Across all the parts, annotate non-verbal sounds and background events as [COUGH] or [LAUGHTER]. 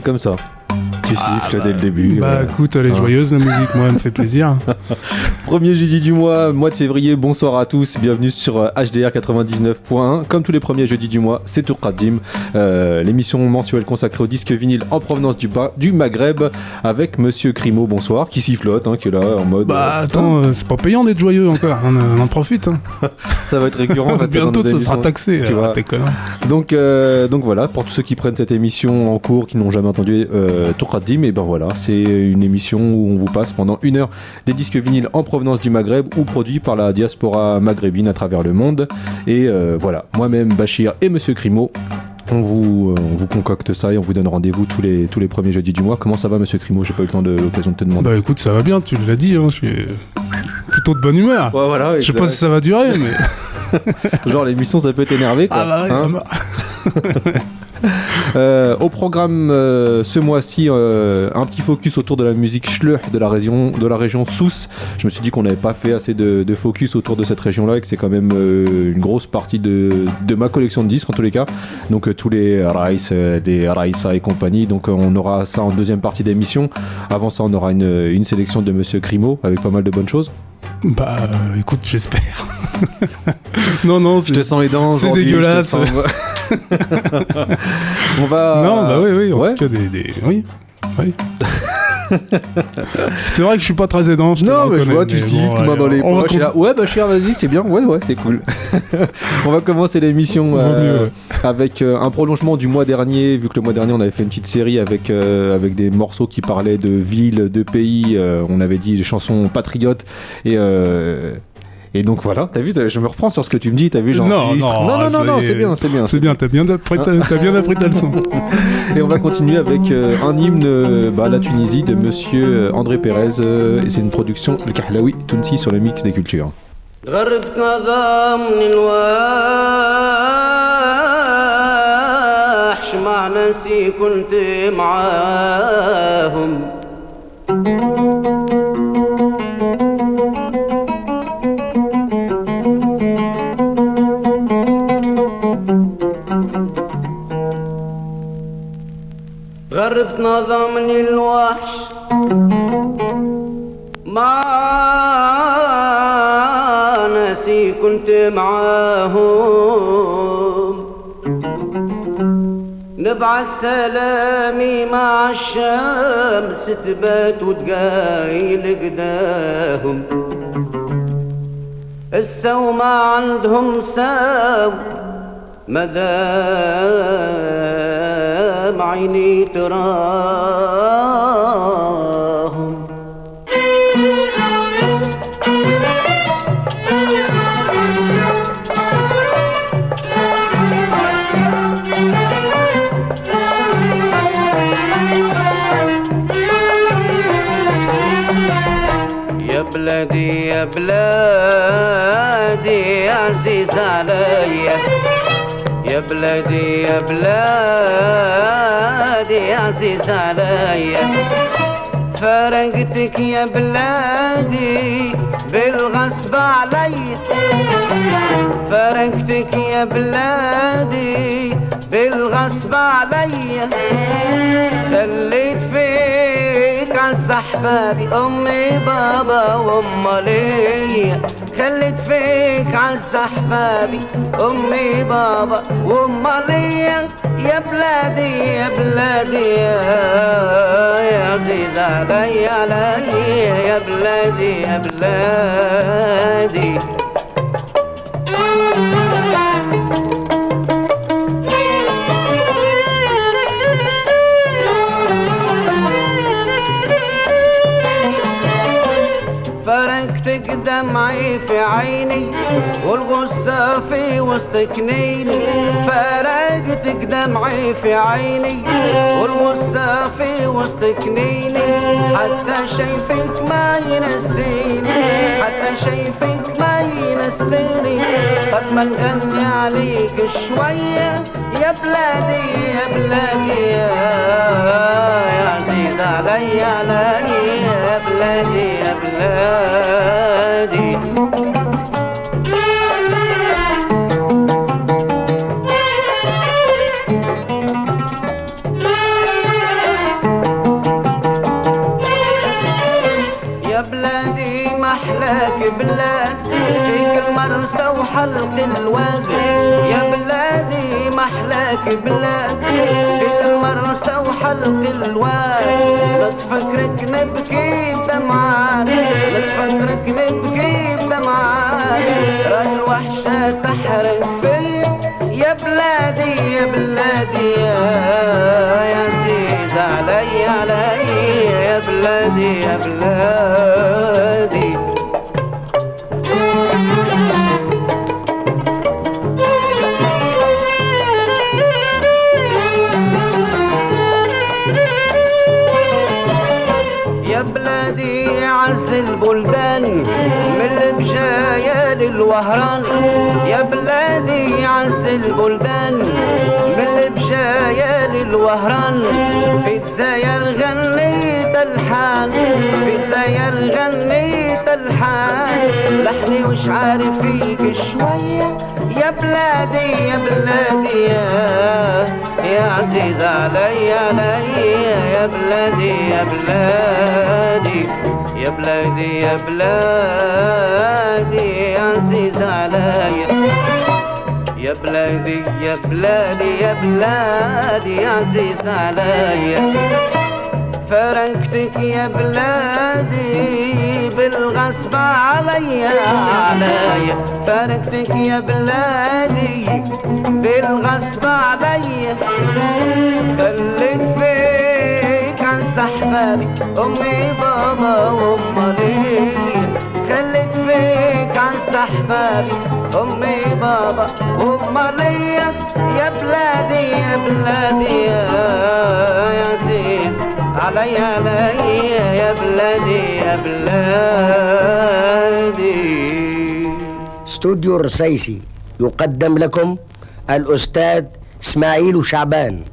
t'es comme ça. Tu Ah, siffles bah, dès le début. Bah écoute, elle est hein. joyeuse la musique, moi elle me fait plaisir. [LAUGHS] Premier jeudi du mois, mois de février, bonsoir à tous, bienvenue sur euh, HDR 99.1. Comme tous les premiers jeudis du mois, c'est Tour Qadim, euh, l'émission mensuelle consacrée au disque vinyle en provenance du, Maghreb, avec Monsieur Crimo, bonsoir, qui sifflote, hein, qui est là en mode. Bah euh, attends, euh, c'est pas payant d'être joyeux encore, on, euh, on en profite. hein. [LAUGHS] ça va être récurrent. dans Bientôt ça sera taxé. tu vois. Donc, euh, donc voilà, pour tous ceux qui prennent cette émission en cours, qui n'ont jamais entendu euh, Tour Qadim, et ben voilà, c'est une émission où on vous passe pendant une heure des disques vinyles en provenance du Maghreb ou produits par la diaspora maghrébine à travers le monde. Et euh, voilà, moi-même, Bachir et Monsieur Crimo. On vous, euh, on vous concocte ça et on vous donne rendez-vous tous les, tous les premiers jeudis du mois. Comment ça va, monsieur Crimo J'ai pas eu le temps de l'occasion de te demander. Bah écoute, ça va bien, tu l'as dit, hein, je suis plutôt de bonne humeur. Ouais, voilà, Je sais pas si ça va durer, mais. [LAUGHS] Genre l'émission ça peut t'énerver quoi. Ah bah ouais, hein. bah, [LAUGHS] [LAUGHS] Euh, au programme euh, ce mois-ci, euh, un petit focus autour de la musique schleuch de la région, de la région Sousse. Je me suis dit qu'on n'avait pas fait assez de, de focus autour de cette région-là et que c'est quand même euh, une grosse partie de, de ma collection de disques en tous les cas. Donc euh, tous les Rice, euh, des Raissa et compagnie. Donc euh, on aura ça en deuxième partie d'émission. Avant ça, on aura une, une sélection de Monsieur Crimo avec pas mal de bonnes choses. bah euh, écoute, j'espère. [LAUGHS] non, non, Je c'est. te sens aidant. c'est aujourd'hui, je te dégueulasse. [LAUGHS] [LAUGHS] on va. Non, bah oui, oui, en ouais. tout cas, des. des- Oui. Oui. [LAUGHS] c'est vrai que je suis pas très aidant. Je Non, mais je vois, tu siffles, main ouais, dans les va poches. ouais, bah, cher, vas-y, c'est bien. Ouais, ouais, c'est cool. [LAUGHS] on va commencer l'émission euh, avec euh, un prolongement du mois dernier, vu que le mois dernier, on avait fait une petite série avec, euh, avec des morceaux qui parlaient de villes, de pays. on avait dit des chansons patriotes. Et. euh, et donc voilà, t'as vu, t'as- je me reprends sur ce que tu me dis, t'as vu, Non, j'enregistre. non, non, non, non, ça non, y est. c'est bien, c'est bien. C'est bien, t'as bien appris ta, t'as bien appris ta leçon. [LAUGHS] Et on va continuer avec euh, un hymne euh, bah, la Tunisie de monsieur euh, André Pérez. euh, et c'est une production de Kahlaoui Tounsi sur le mix des cultures. غربت نظام الواحش مع ناسي كنت معاهم غربت نظام الوحش مع ناسي كنت معاهم. نبعت سلامي مع الشمس تبات وتقايل قداهم السو ما عندهم ساو مدام عيني تراهم. يا بلادي يا بلادي عزيز عليا يا بلادي يا بلادي عزيز عليا فرقتك يا بلادي بالغصب عليا فرقتك يا بلادي بالغصب عليا خليت فيك عز احبابي امي بابا وام ليا خليت فيك عز أحبابي أمي بابا وام ليا. يا بلادي يا بلادي يا يا عزيز علي علي يا بلادي يا بلادي. فرقتك دمعي في عيني والغصة في وسط كنيني فرقتك دمعي في عيني والغصة في وسط كنيني. حتى شايفك ما ينسيني حتى شايفك ما ينسيني. طب ما نغني عليك شوية يا بلادي يا بلادي يا, عزيز علي علي يا بلادي يا بلادي. محلاك بلاد فيك المرسى وحلق الواد. يا بلادي محلاك بلاد فيك المرسى وحلق الواد. لا تفكرك نبكي دمعات لا تفكرك نبكي بدمعات راهي الوحشة تحرق فيا يا بلادي يا بلادي يا عزيز علي علي يا بلادي يا بلادي. للوهران يا بلادي عز البلدان من البجاية للوهران. في تزاير غنيت الحان في تزاير غنيت الحان لحني وش عارف فيك شوية؟ يا بلادي يا بلادي يا يا عزيز علي علي. يا بلادي يا بلادي. يا بلادي يا بلادي يا عزيز علي. يا بلادي يا بلادي يا بلادي يا عزيز علي. فرقتك يا بلادي بالغصب عليا عليا فرقتك يا بلادي بالغصب عليا خليت فيك عن سحبابي أمي بابا خليت فيك عن سحبابي أمي بابا وأمي. يا بلادي يا بلادي يا عزيز. علي علي يا بلادي يا بلادي. استوديو الرسيسي يقدم لكم الأستاذ إسماعيل شعبان.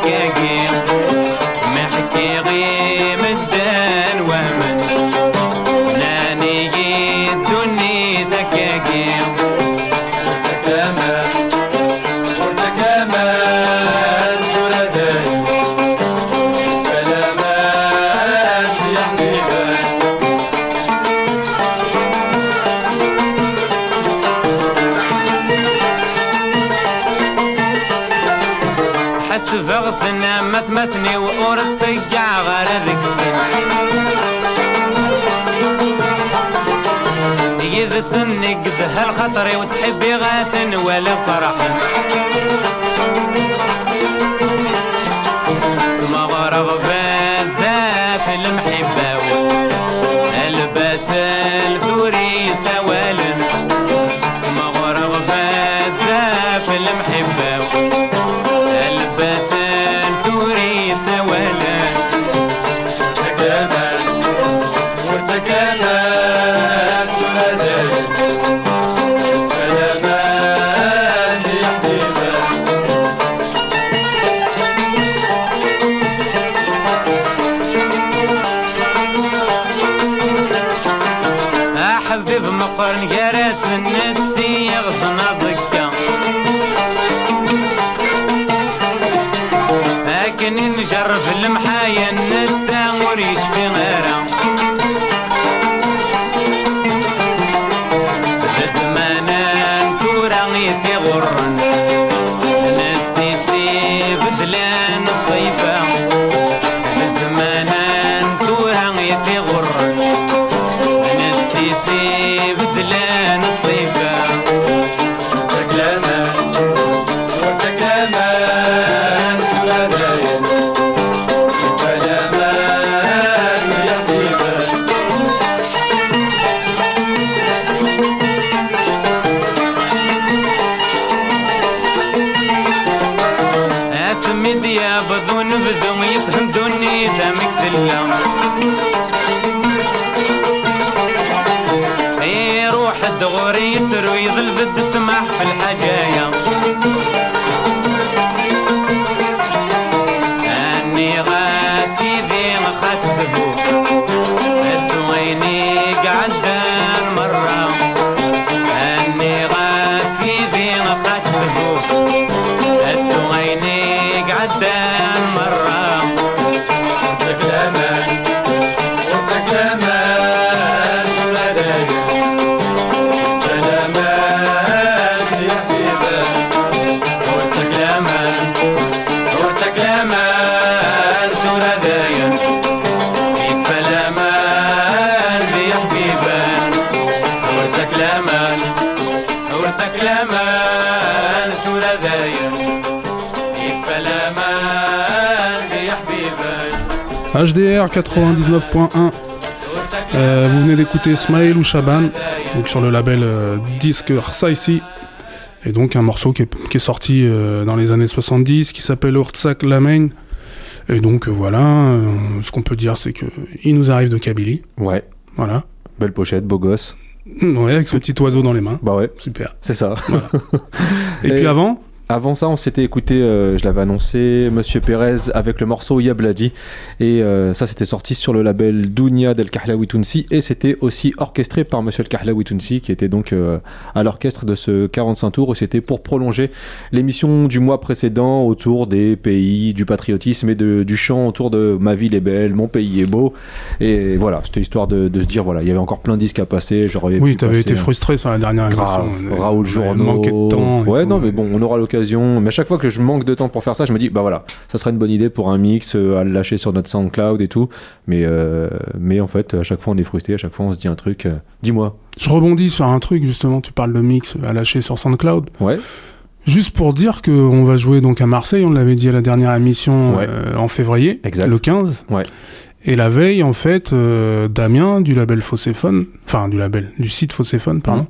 again, again. اي روح الدغوري يسر ويظل بد سمح في HDR 99.1. Euh, vous venez d'écouter Smile ou Shaban, donc sur le label euh, Disque ici. Et donc un morceau qui est, qui est sorti euh, dans les années 70 qui s'appelle Urtsak Lamein. Et donc euh, voilà, ce qu'on peut dire c'est que il nous arrive de Kabylie. Ouais, Voilà. belle pochette, beau gosse. Ouais, avec ce petit oiseau dans les mains. Bah ouais, Super. c'est ça. [LAUGHS] Et, Et- puis avant, Avant ça, on s'était écouté, euh, je l'avais annoncé, Monsieur Pérez avec le morceau Yabladi. Et euh, ça, c'était sorti sur le label Dounia del Kahlaoui Tounsi. Et c'était aussi orchestré par Monsieur el Tounsi, qui était donc euh, à l'orchestre de ce 45 tours. Et c'était pour prolonger l'émission du mois précédent autour des pays, du patriotisme et de- du chant autour de Ma ville est belle, mon pays est beau. Et voilà, c'était histoire de, de se dire, voilà, il y avait encore plein de disques à passer. J'aurais oui, t'avais passer été frustré sur la dernière Grave, émission. Raoul manqué de temps. Ouais, tout. non, mais bon, on aura l'occasion. Mais à chaque fois que je manque de temps pour faire ça, je me dis, bah voilà, ça serait une bonne idée pour un mix, euh, à le lâcher sur notre SoundCloud et tout. Mais, euh, mais en fait, à chaque fois, on est frustré, à chaque fois, on se dit un truc. euh, Dis-moi. Je rebondis sur un truc, justement, tu parles de mix à lâcher sur SoundCloud. Ouais. Juste pour dire qu'on va jouer donc à Marseille, on l'avait dit à la dernière émission Ouais. euh, en février, Exact. le 15. Ouais. Et la veille, en fait, Damien du label Fosséphone, enfin du label, du site Fosséphone, pardon, Mhm.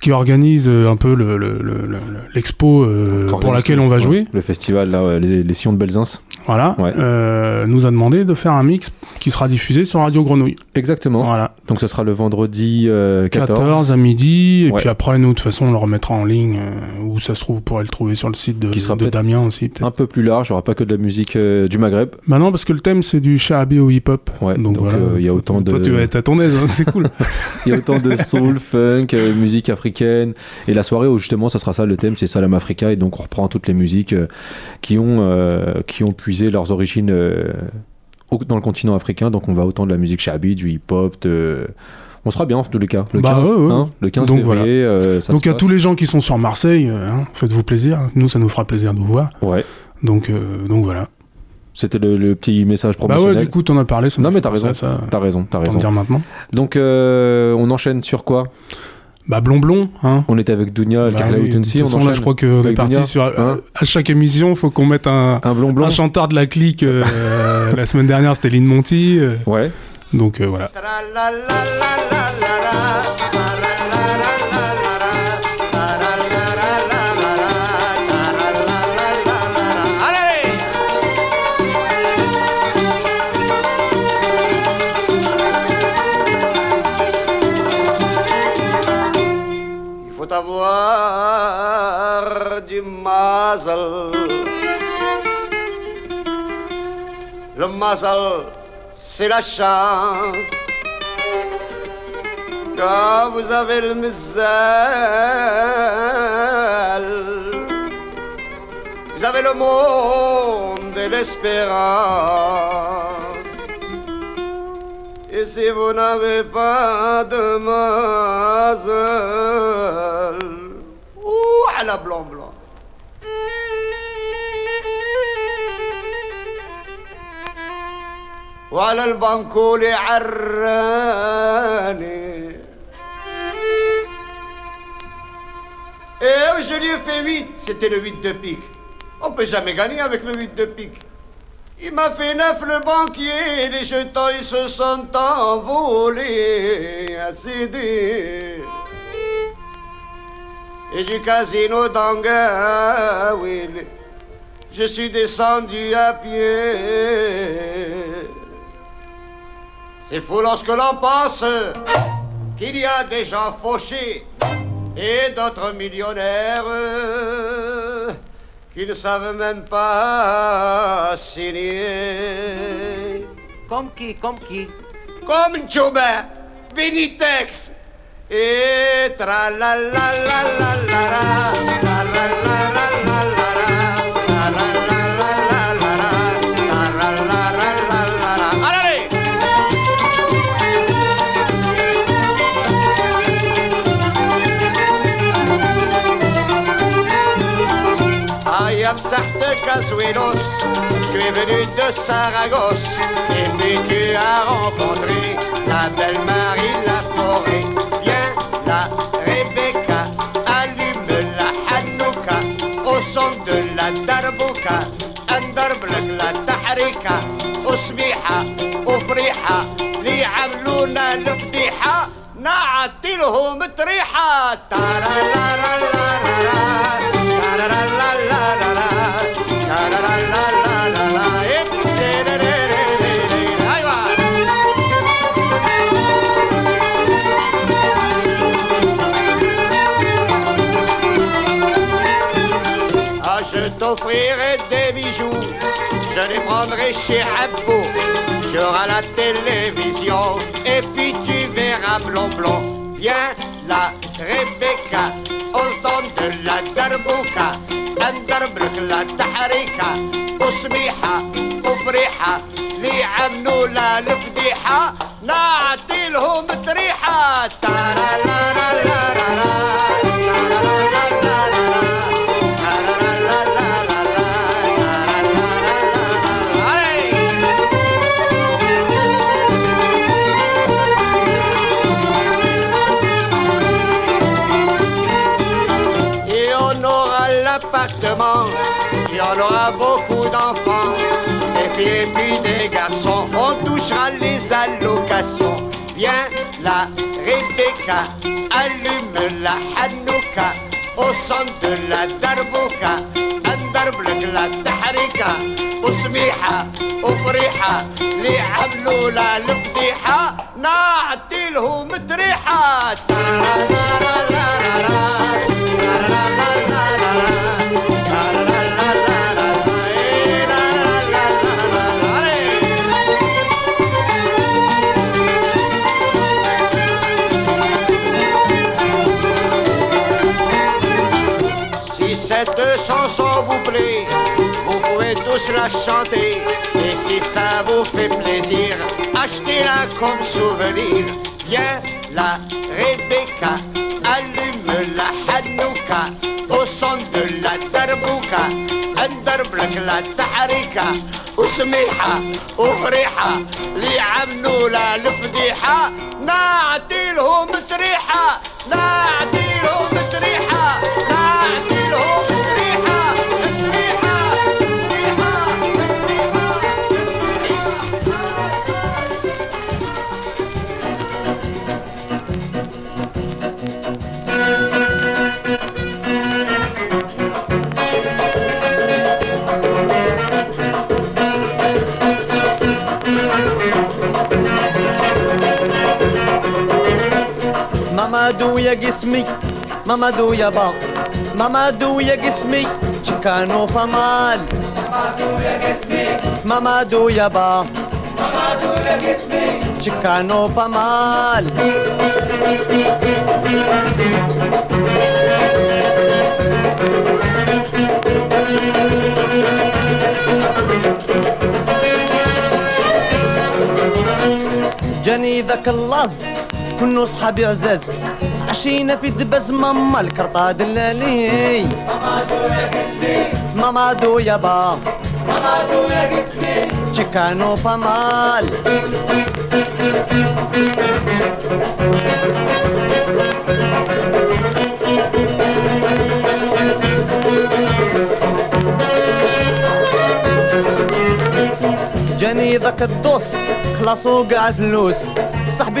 Qui organise euh, un peu le- le- le- le- l'expo euh, pour laquelle on va jouer, Le festival, là, les, les sillons de Belzins. voilà, Ouais. euh, nous a demandé de faire un mix qui sera diffusé sur Radio Grenouille. Exactement. Voilà. Donc, ce sera le vendredi euh, 14. 14 à midi, et Ouais. puis après, nous, de toute façon, on le remettra en ligne, euh, où ça se trouve, vous pourrez le trouver sur le site de, Qui sera de Damien aussi. Un peu plus large, il n'y aura pas que de la musique du Maghreb. Bah non, parce que le thème, c'est du shahabi au hip-hop. Ouais, donc, donc, voilà. il y a autant Toi, de- tu vas être à ton aise, hein, c'est cool. [LAUGHS] Il y a autant de soul, funk, musique africaine. Et la soirée où justement, ça sera ça le thème, c'est Salam Africa. Et donc, on reprend toutes les musiques euh, qui, ont, euh, qui ont puisé leurs origines euh, dans le continent africain. Donc, on va autant de la musique shabi, du hip-hop, de. On sera bien en tous les cas. Le Bah 15, ouais, ouais. hein, le 15 Donc, février, euh, ça donc à tous les gens qui sont sur Marseille, euh, hein, faites-vous plaisir. Nous, ça nous fera plaisir de vous voir. Ouais, Donc, euh, donc voilà. c'était le, le petit message Bah promotionnel. ouais, du coup, t'en as parlé. Ça Non, m'a mais t'as raison. T'as raison, t'as raison. dire maintenant. Donc, on enchaîne sur quoi? Bah Blonblon, hein. On était avec Dounia, le Bah Carla oui, de toute on façon, là, je crois qu'on est parti Dunia, sur. hein euh, à chaque émission, faut qu'on mette un, un blond blanc. un chanteur de la clique. euh, [LAUGHS] la semaine dernière, c'était Lynn Monty. euh, Ouais. donc euh, voilà. Du mazel. Le mazel, c'est la chance. Quand vous avez le misel, vous avez le monde et l'espérance. Et si vous n'avez pas de mazel, ouh, à la blanc blanc. وعلى البنكول عراني Et je lui ai fait 8, c'était le 8 de pique. On peut jamais gagner avec le 8 de pique. Il m'a fait 9 le banquier, les jetons ils se sont envolés à céder. Et du casino d'Anga, oui, je suis descendu à pied. C'est fou lorsque l'on pense qu'il y a des gens fauchés et d'autres millionnaires qui ne savent même pas signer. Comme qui, comme qui? Comme Joubin, Benitex et tra la la la la la la la la la la la Je suis venu de Saragosse, et vécu à rencontrer la belle Marie la forêt. Viens la Rebecca, allume la Hanouka, au son de la Darbouka, Andarblak la Tahrika, أسميحة وفريحة لي عملونا الفضيحة نعطي لهم تريحة تارا chez Abbo. Tu auras la télévision, et puis tu verras blond blond. Viens la Rebecca, au temps de la Darbouka, اندربلك لا تحريكة وسميحة وفريحة نعطي لهم تريحة تارا beaucoup d'enfants, des filles et puis des garçons, on touchera les allocations. Viens la Rebecca, allume la Hanouka, au son de la Darbouka, اندربلك لا تحريكة وسميحة وفريحة اللي عملوا لا الفضيحة نعطي لهم تريحة pouvez tous la chanter. Et si ça vous fait plaisir, achetez-la comme souvenir. Viens la Rebecca, allume la Hanouka, au son de la Darbouka. اندربلك لا تحريكة وسميحة وفريحة اللي عملوا لا الفضيحة نعطي لهم تريحة نعطي يا جسمي. مامادو يا با مامادو يا جسمي. تشيكانو فمال. مامادو يا با تشيكانو فمال. جاني ذاك اللاز كنو صحابي عزاز عشينا في دبز ماما الكرطة دلالي ماما دو يابا ماما دو يا قسمي تشيكانو بامال جاني ذاك الدوس خلاصو قاع الفلوس.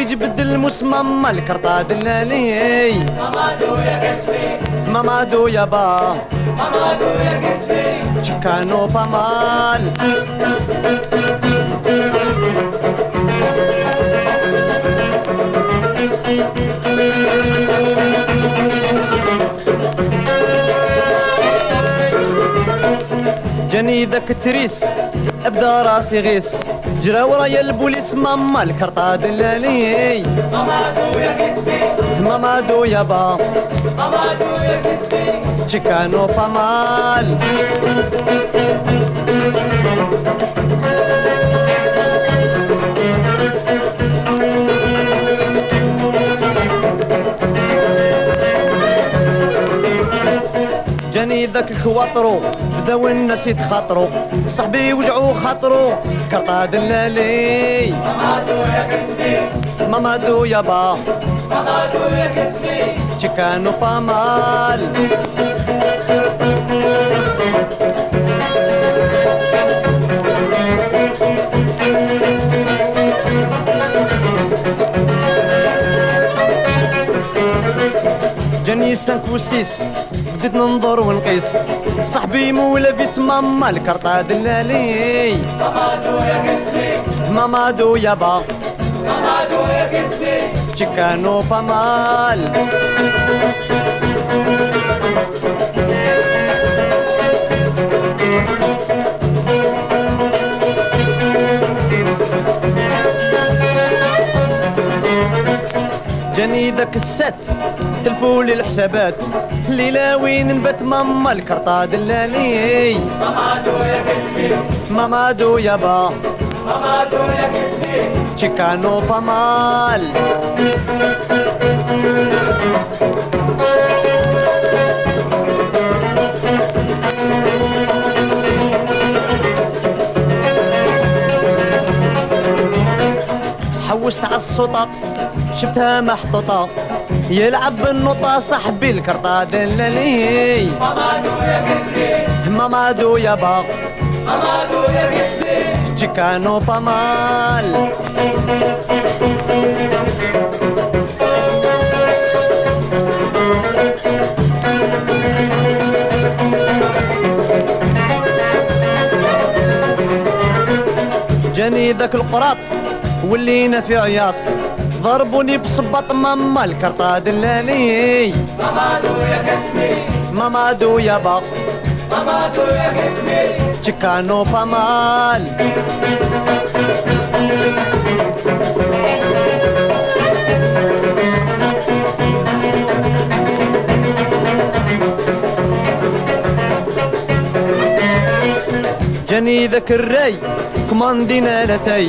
صاحبي جبد الموس ماما الكرطة دلالي ماما دو يا قسمي ماما دو يابا ماما دو يا قسمي تشيكانو بامال جاني ذاك التريس ابدا راسي غيس. جرا ورايا البوليس ماما الكرطة دلالي. ماما دو يا قسمي ماما دو يابا ماما دو يا قسمي تشيكانو بامال جاني ذاك كواترو بداو الناس يتخاطرو صاحبي وجعو خاطرو كرطة دلالي ماما دو يا قسمي ماما دو يابا ماما دو يا قسمي تشيكانو بامال جاني سانك وسيس بديت ننظر ونقيس. صاحبي مو لابس ماما الكرطة دلالي. ماما دو يا قسمي. ماما دو يابا ماما دو يا قسمي. تشيكانو بامال جاني ذاك السات تلفولي الحسابات. ليلة وين نبات ماما الكرطة دلالي. ماما دو يا قسمي ماما دو يابا ماما دو يا قسمي تشيكانو بامال. حوست على السطق شفتها محطوطة. يلعب بالنقطة صاحبي الكرطة دلالي ماما دو يا قسمي ماما دو يابا ماما دو يا قسمي تشيكانو بامال. جاني ذاك القراط ولينا في عياط. ضربوني بصباط ماما الكرطة دلالي ماما دو يا قسمي ماما دو يابا ماما دو يا قسمي تشيكانو بامال جاني ذاك الرأي كماندينا لتاي.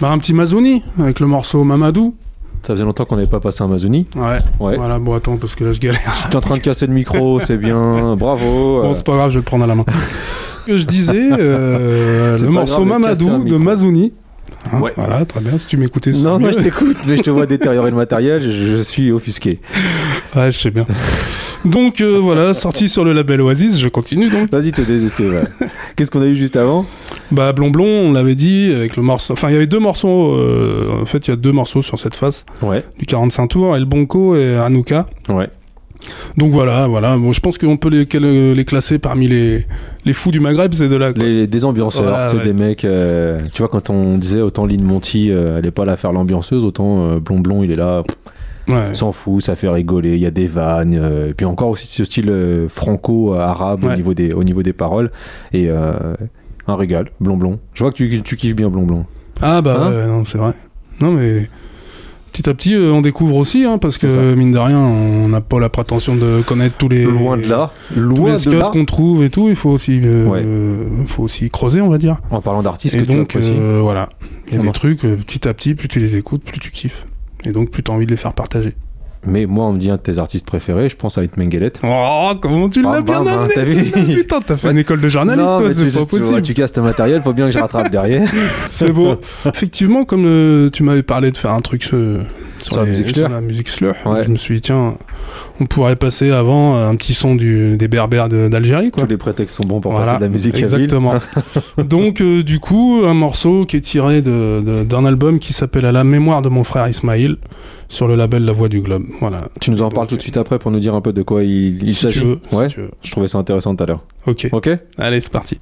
Bah, un petit Mazouni avec le morceau Mamadou. Ça faisait longtemps qu'on n'avait pas passé un Mazouni. Ouais. Ouais. Voilà, bon, attends, parce que là, je galère. Tu es en train de casser le micro, [LAUGHS] c'est bien. Bravo. Bon, c'est pas grave, je vais le prendre à la main. que je disais, euh, [LAUGHS] le morceau de Mamadou de. Mazouni. Hein, Ouais. Voilà, très bien. Si tu m'écoutais, non, moi je t'écoute, mais je te vois [LAUGHS] détériorer le matériel, je, je suis offusqué. Ouais, je sais bien. Donc euh, voilà, sorti sur le label Oasis, je continue donc. Vas-y, ouais. [LAUGHS] Qu'est-ce qu'on a eu juste avant? Bah Blond Blond, on l'avait dit, avec le morceau... Enfin, il y avait deux morceaux, euh, en fait, il y a deux morceaux sur cette face, Ouais, du 45 tours, El Bonco et Anouka. ouais. Donc voilà, voilà. Bon, je pense qu'on peut les, quel- les classer parmi les, les fous du Maghreb, ces deux-là. quoi. Les, des ambianceurs, Voilà, ouais. des mecs. euh, tu vois, quand on disait autant Lynn Monty, euh, elle est pas là à faire l'ambianceuse, autant euh, Blond Blond, il est là, pff, Ouais. s'en fout, ça fait rigoler, il y a des vannes. euh, et puis encore aussi ce style euh, franco-arabe au, niveau des, au niveau des paroles. Et euh, un régal, Blond Blond. Je vois que tu, tu kiffes bien Blond Blond. Ah bah Hein non, c'est vrai. Non mais petit à petit, euh, on découvre aussi, hein, parce que ça. mine de rien, on n'a pas la prétention de connaître tous les Loin de là, tous loin les de qu'on trouve et tout. Il faut aussi, euh, Ouais. faut aussi creuser, on va dire. En parlant d'artistes Et que tu donc euh, voilà, il y a On des en- trucs petit à petit, plus tu les écoutes, plus tu kiffes. Et donc plus t'as envie de les faire partager. Mais moi, on me dit un de tes artistes préférés, je pense à Gallet. Oh, comment tu l'as bien bah, bah, amené t'as [LAUGHS] Putain, t'as fait une école de journaliste, toi, c'est tu, pas possible. tu casses le matériel, faut bien que je rattrape derrière. [LAUGHS] C'est beau. [LAUGHS] Effectivement, comme euh, tu m'avais parlé de faire un truc euh, sur, la musique sur slur. la musique slur, Ouais. je me suis dit, tiens, on pourrait passer avant euh, un petit son du, des berbères de- d'Algérie, quoi. Tous les prétextes sont bons pour Voilà, passer de la musique. Exactement. [LAUGHS] Donc, euh, du coup, un morceau qui est tiré de- de- d'un album qui s'appelle À la mémoire de mon frère Ismaïl sur le label La Voix du Globe. Voilà. Tu nous en parles tout de suite après pour nous dire un peu de quoi il, s'agit. si Ouais, je trouvais ça intéressant tout à l'heure. Ok. Ok Allez, c'est parti.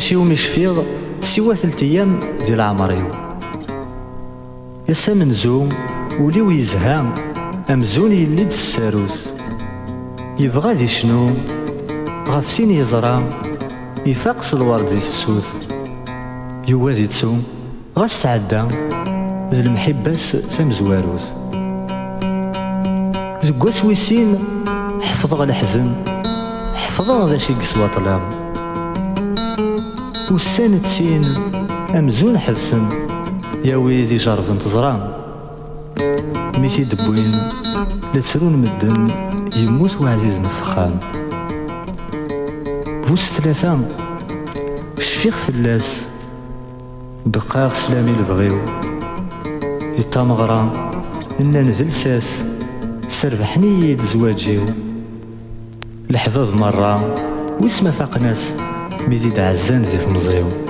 ذا شي ومش فيغ سوا ثلث أيام ديال عمريو يسا منزوم وليو يزهى امزون يلد الساروس يبغى ذي شنو؟ غف سين يزرى يفاقس الورد ذي تفسوس يوا ذي تسوم غاس تعدى ذي المحبس سمزواروس زكواس ويسين حفظ غا الحزن حفظ غا شي قسوة طلام. والسنة سين أمزون حفسن يا ويدي جرف انتظران. ميتي دبوين لا تسرون مدن يموت وعزيز نفخان. بوس ثلاثة شفيق فلاس بقاغ سلامي البغيو يتامغرا إنا نذل ساس. سربحني يد زواجيو. الحباب مرة واسما فاق Medida há anos esse museu.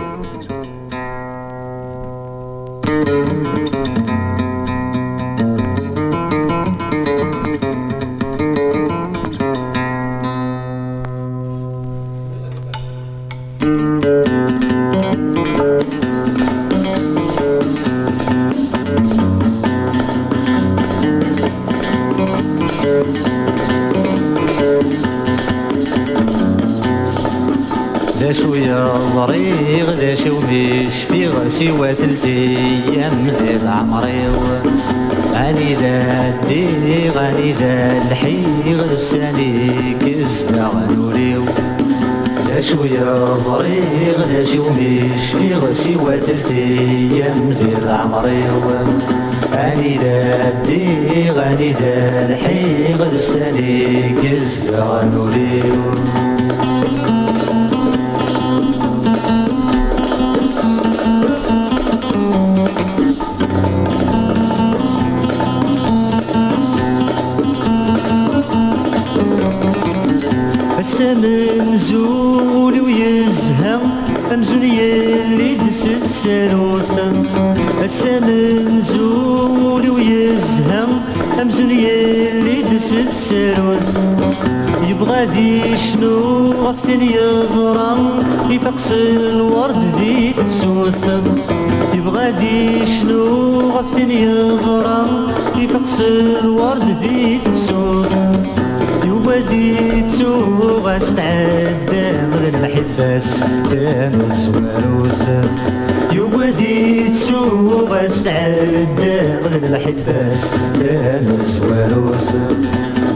تسوق استعدى غير المحبس تامز وروس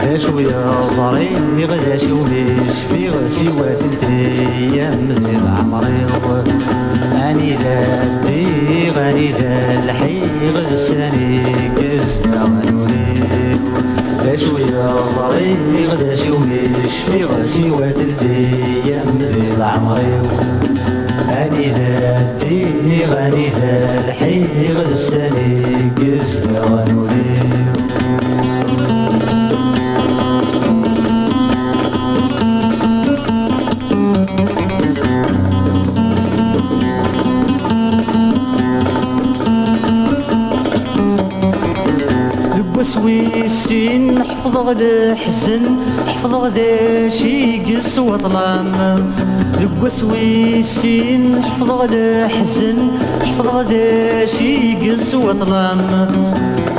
ذا شوية ضريغ ذا شو مش في سوى أيام ذي العمريض اني ذا دي غني ذا الحيغ السني قزنا غنوري ذا شوية ضريغ ذا شو مش في سوى أيام ذي العمريض اني ذا دي غني ذا الحيغ السني قزنا غنوري السين حفظ غدا حزن حفظ غدا شي قس وطلام. ذق سويسين حفظ غدا حزن حفظ غدا شي قس وطلام.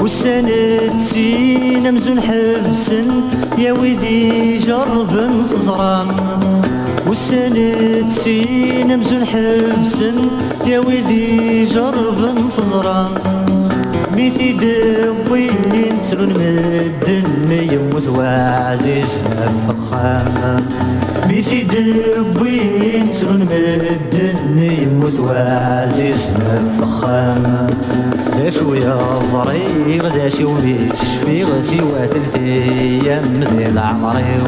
والسنة سين مزون حبسن يا ويدي جرب تزرام والسنة سين مزون حبسن يا ويدي جرب تزرام ميتي دوين ترون مدن يموت وعزيز فخام ميتي دوين ترون مدن يموت وعزيز فخام ذا شوية ضريغ ذا شي ومش في غسي وثلثي ذي العمري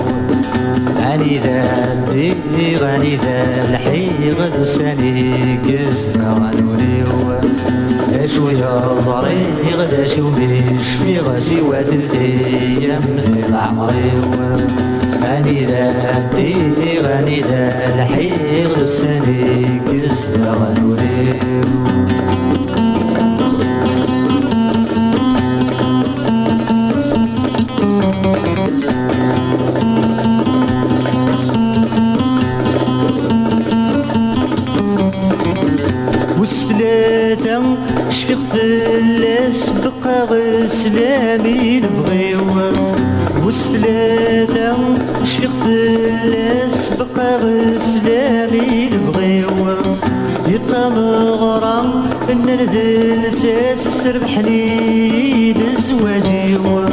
غني ذا اللي غني ذا الحيغ ذو ساني قزنا غنوليو ذا شوية ضريغ ذا شي ومش في غسي وثلثي ذي العمري غني ذا اللي غني ذا الحيغ ذو ساني قزنا غنوليو فلاس بقى غسلامي نبغيو وستلاثة شفيق فلاس بقى غسلامي نبغيو يطمغرا إن نذل ساس سربح لي دزواجيو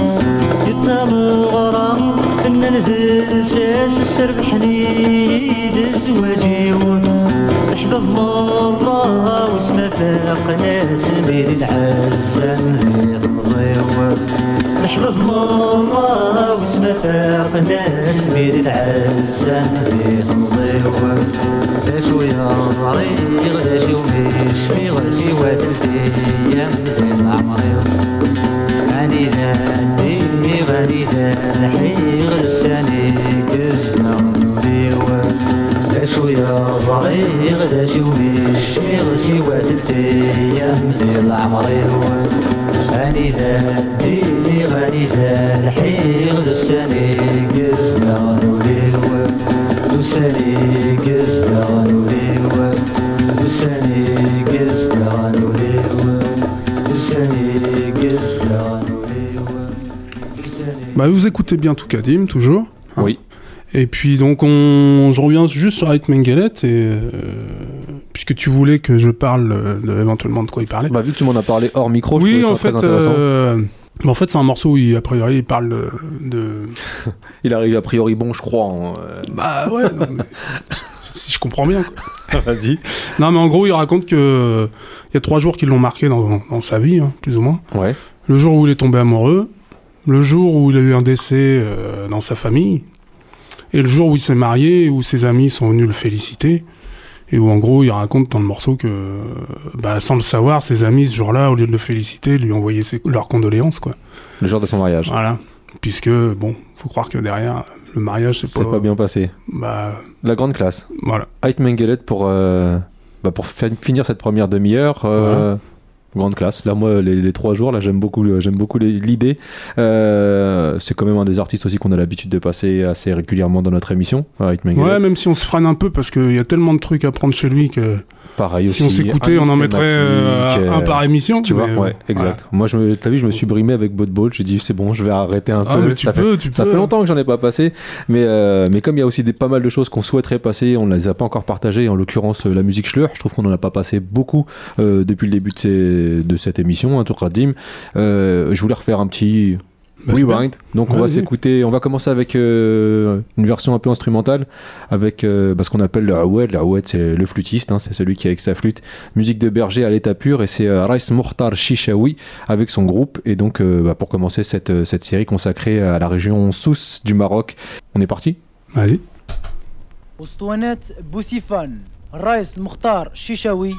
يطمغرا إن نذل ساس سربح لي دزواجيو احبب مرة واسمه فاق ناس بيد العزة ذي تمزيو احبب مرة واسمه فاق ناس بيد العزة ذي تمزيو ذا شوية ضريغ ذا شي ومش في غسي وثلثي أيام ذي العمري غني ذا غني ذا الحيغ لساني ذا شوية ضريغ ذا شي ومش في غسي وثلثي ايام ذي العمري غني ذا اللي غني ذا الحيغ لساني قزنا ونوليو لساني قزنا ونوليو لساني قزنا ونوليو لساني قزنا ونوليو Bah, vous écoutez bien tout Kadim, toujours. Et puis, donc, on... je reviens juste sur Ait Mengelet, et, euh, puisque tu voulais que je parle euh, de, éventuellement de quoi il parlait. Bah, vu que tu m'en as parlé hors micro, je oui, trouvais en ça fait, très intéressant. euh, en fait, c'est un morceau où, il, a priori, il parle de. de- [LAUGHS] Il arrive a priori bon, je crois. hein. Bah ouais, non, mais- [LAUGHS] si je comprends bien. quoi. Vas-y. Non, mais en gros, il raconte que il y a trois jours qui l'ont marqué dans, dans sa vie, hein, plus ou moins. Ouais. Le jour où il est tombé amoureux, le jour où il a eu un décès dans sa famille, et le jour où il s'est marié, où ses amis sont venus le féliciter, et où en gros il raconte dans le morceau que, bah, sans le savoir, ses amis ce jour-là, au lieu de le féliciter, lui envoyaient ses- leurs condoléances, quoi. Le jour de son mariage. Voilà. Puisque, bon, faut croire que derrière, le mariage, c'est C'est pas... pas bien passé. Bah, La grande classe. voilà. Ait Mengelet pour, euh, bah, pour finir cette première demi-heure. euh, Grande classe. Là, moi, les, les trois jours, là, j'aime beaucoup, le- j'aime beaucoup l'idée. Euh, c'est quand même un des artistes aussi qu'on a l'habitude de passer assez régulièrement dans notre émission. Mengelet. Ouais, même si on se freine un peu, parce qu'il y a tellement de trucs à prendre chez lui que Pareil si aussi. on s'écoutait, on en mettrait euh, un euh, par émission. Tu vois, euh, ouais, exact. Moi, je me, t'as vu, je me suis brimé avec Botball. J'ai dit, c'est bon, je vais arrêter un Ah, peu. mais tu ça fait, peux, tu ça peux. fait longtemps que j'en ai pas passé, mais, euh, mais comme il y a aussi des, pas mal de choses qu'on souhaiterait passer, on ne les a pas encore partagées. En l'occurrence, euh, la musique Schleur, je trouve qu'on en a pas passé beaucoup euh, depuis le début de, ces- de cette émission, un tour Radim. Euh, je voulais refaire un petit bah, rewind. Donc on va s'écouter, on va commencer avec euh, une version un peu instrumentale, avec euh, bah, ce qu'on appelle le Aoued. Le Aoued c'est le flûtiste, hein, c'est celui qui avec sa flûte, musique de berger à l'état pur, et c'est euh, Rais Mourtar Shishawi avec son groupe. Et donc bah, pour commencer cette, série consacrée à la région Sousse du Maroc, on est parti? Vas-y. Boustifan, Rais Mourtar Shishawi,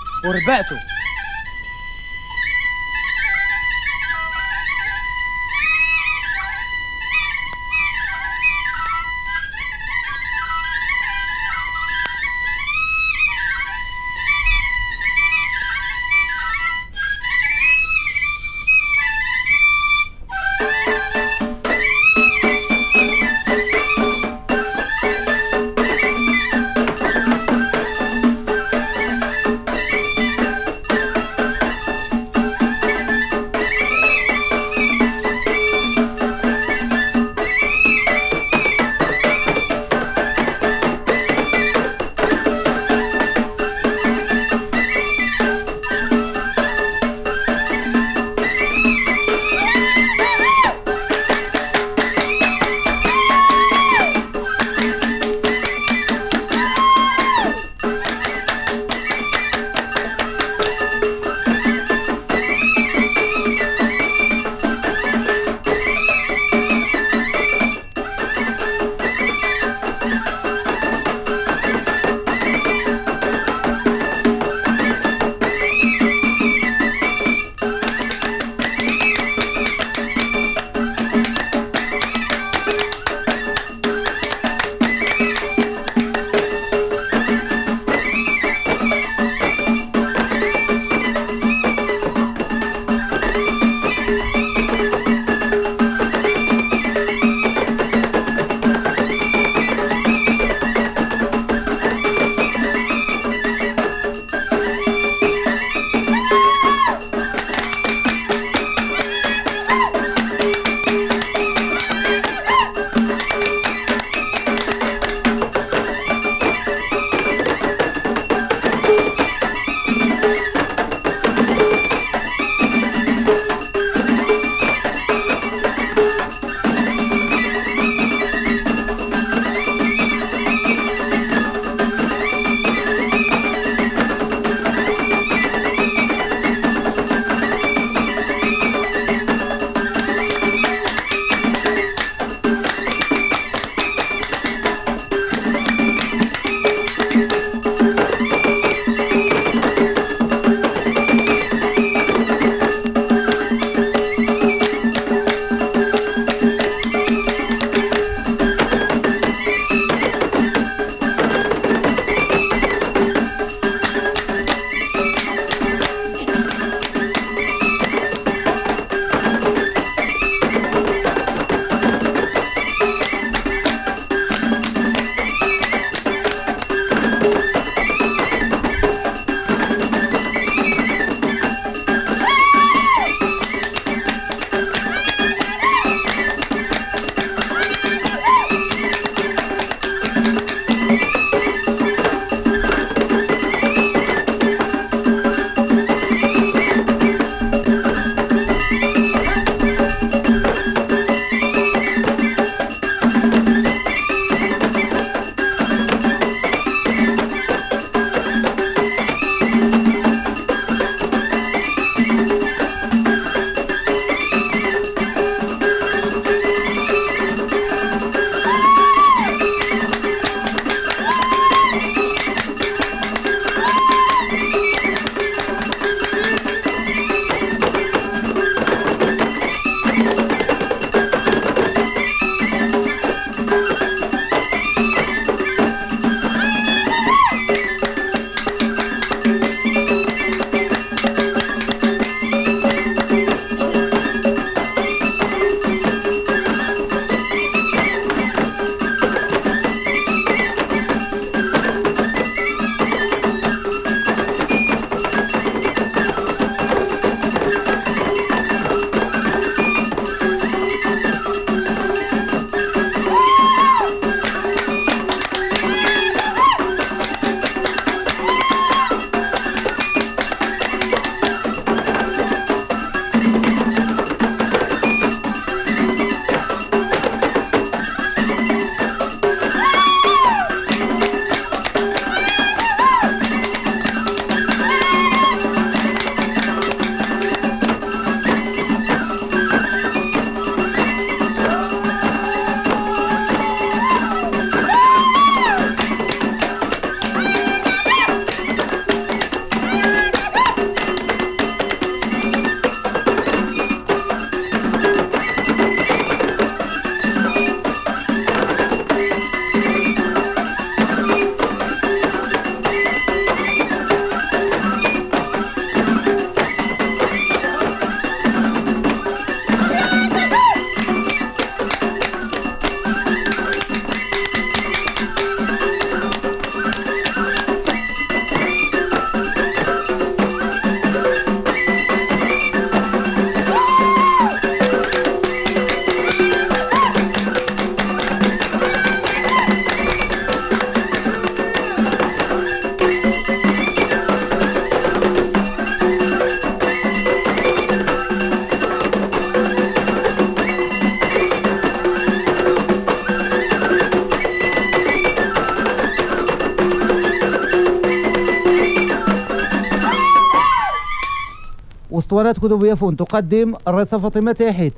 أسطوانات كتب يفون تقدم الرئيسة فاطمة تاحت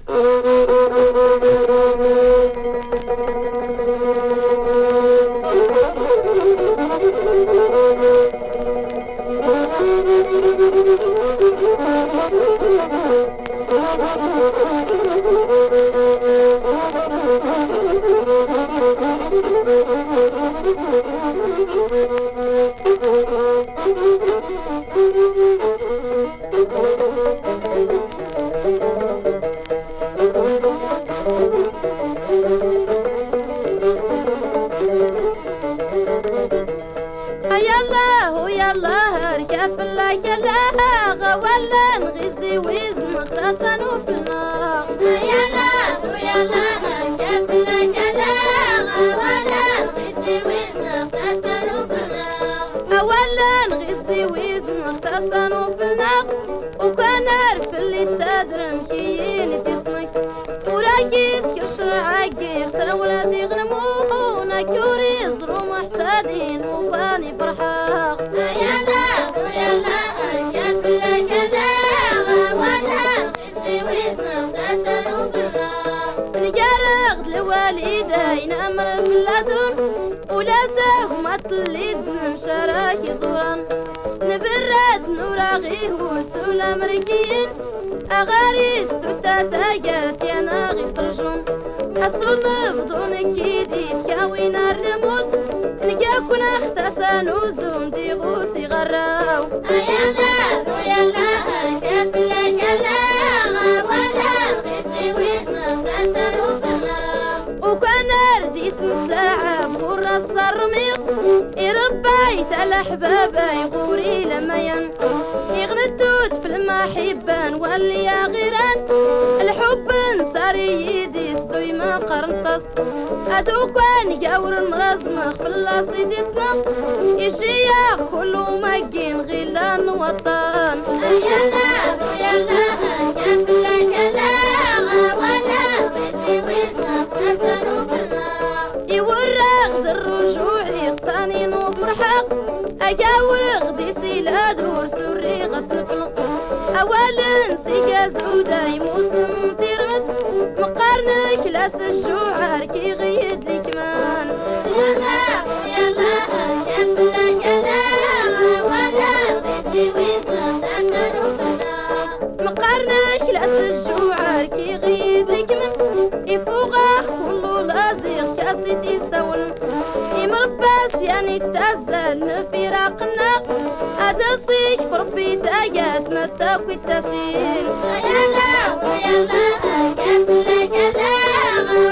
جات مستوك بالتسين ويلا ويلا أجت لجلا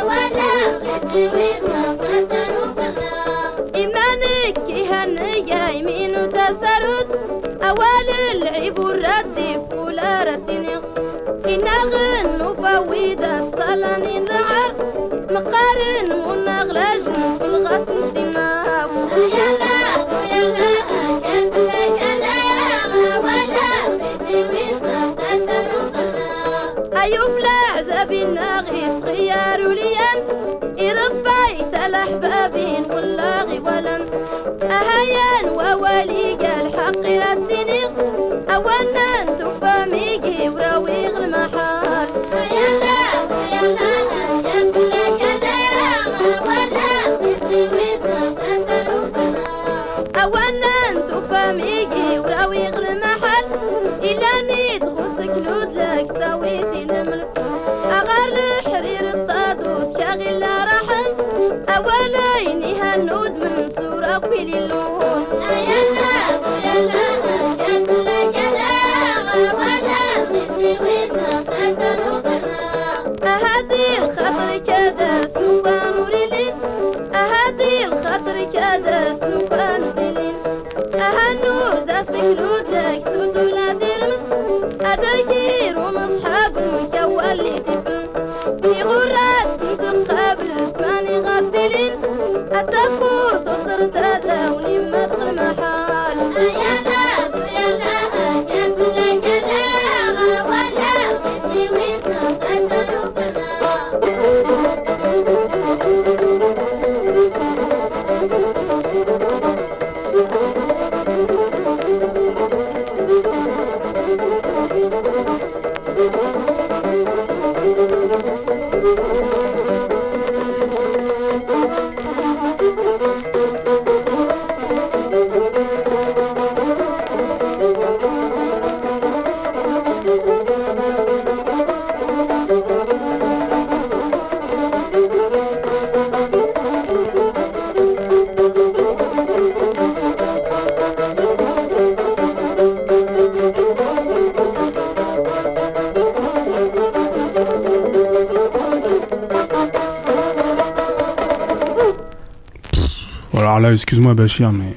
ولا غسوي إيمانك هنية يمين أول العيب الردي فولا رتني. إن غن فويدة صلاني دعر مقارن منغلاش في الغسن تنام. ويلا ويلا بين غير غيار وليان إربايت الأحبابين ولا غي ولن. أهيان 我的路 excuse-moi Bachir, mais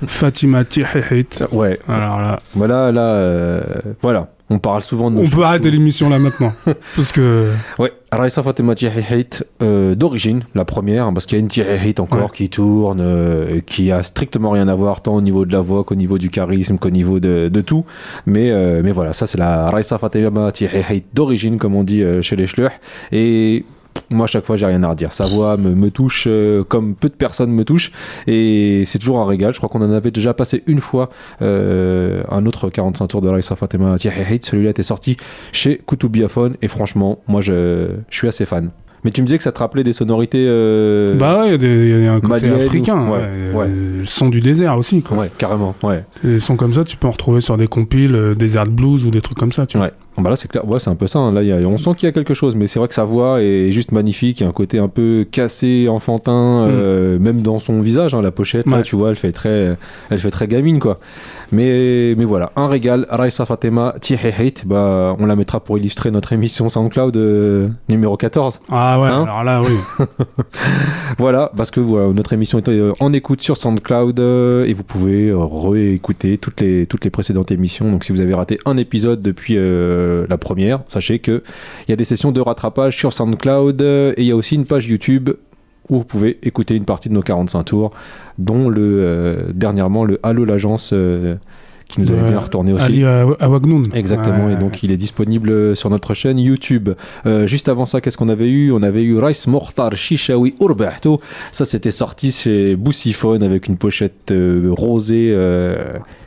[LAUGHS] Fatima Tihihit. Ouais. Alors là, Voilà, là, euh, voilà. On parle souvent de nos on peut arrêter l'émission là maintenant. [LAUGHS] parce que. Ouais, Raissa Fatima Tihihit, euh, d'origine, la première, parce qu'il y a une Tihihit encore Ouais. qui tourne, euh, qui a strictement rien à voir, tant au niveau de la voix qu'au niveau du charisme, qu'au niveau de, de tout. Mais, mais voilà, ça c'est la Raissa Fatima Tihihit d'origine, comme on dit chez les Schleur. Et moi, à chaque fois, j'ai rien à redire. Sa voix me, me touche euh, comme peu de personnes me touchent. Et c'est toujours un régal. Je crois qu'on en avait déjà passé une fois euh, un autre 45 tours de Raissa Fatima Tihihit. Celui-là était sorti chez Koutoubiophone. Et franchement, moi, je, je suis assez fan. Mais tu me disais que ça te rappelait des sonorités. euh, Bah ouais, il y a un côté Malienne ou- africain. ouais, ouais. ouais. Euh, Le son du désert aussi. Quoi. Ouais, carrément. Ouais. Des sons comme ça, tu peux en retrouver sur des compiles, euh, Desert Blues ou des trucs comme ça. Tu vois. Ouais. Bah là, c'est clair. Ouais, c'est un peu ça. hein. Là, il y a- on sent qu'il y a quelque chose, mais c'est vrai que sa voix est juste magnifique. Il y a un côté un peu cassé, enfantin, euh, même dans son visage. hein, la pochette, là, Mm. Ouais. tu vois, elle fait très, elle fait très gamine, quoi. Mais, mais voilà, un régal. Raissa Fatema Tihehit, bah, on la mettra pour illustrer notre émission SoundCloud euh, numéro 14. Ah ouais, Hein alors là, oui. [LAUGHS] Voilà, parce que voilà, notre émission est euh, en écoute sur SoundCloud euh, et vous pouvez réécouter toutes les, toutes les précédentes émissions. Donc si vous avez raté un épisode depuis euh, la première, sachez que il y a des sessions de rattrapage sur SoundCloud euh, et il y a aussi une page YouTube où vous pouvez écouter une partie de nos 45 tours, dont le euh, dernièrement le Halo l'agence qui nous avait bien retourné aussi. Ali Aw- Awagnoun. Exactement, Ouais. et donc il est disponible sur notre chaîne YouTube. Euh, juste avant ça, qu'est-ce qu'on avait eu? On avait eu Rice Mortar Shishawi Urbahto. Ça, c'était sorti chez Boussiphone avec une pochette euh, rosée. Euh,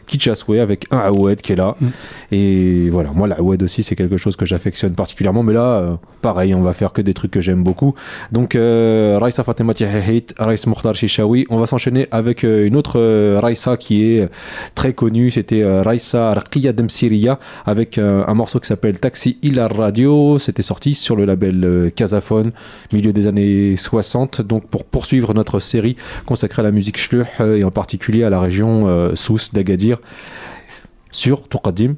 Kitchaswe avec un Awed qui est là. Mm. Et voilà, moi, l'Awed aussi, c'est quelque chose que j'affectionne particulièrement. Mais là, euh, pareil, on va faire que des trucs que j'aime beaucoup. Donc, euh, Raissa Fatima Tihahit, Rice Mortar Shishawi. On va s'enchaîner avec euh, une autre euh, Raissa qui est très connue. C'était euh, Raissa Arqiya Demsiria avec euh, un morceau qui s'appelle Taxi Ilar Radio. C'était sorti sur le label euh, Casaphone, milieu des années 60. Donc, pour poursuivre notre série consacrée à la musique euh, et en particulier à la région euh, Sousse d'Agadir sur Tourkadim.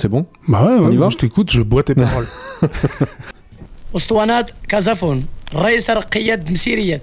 C'est bon Bah ouais, On ouais, y va je t'écoute, je bois tes paroles. اسطوانات كازافون رئيس رقيات مسيريات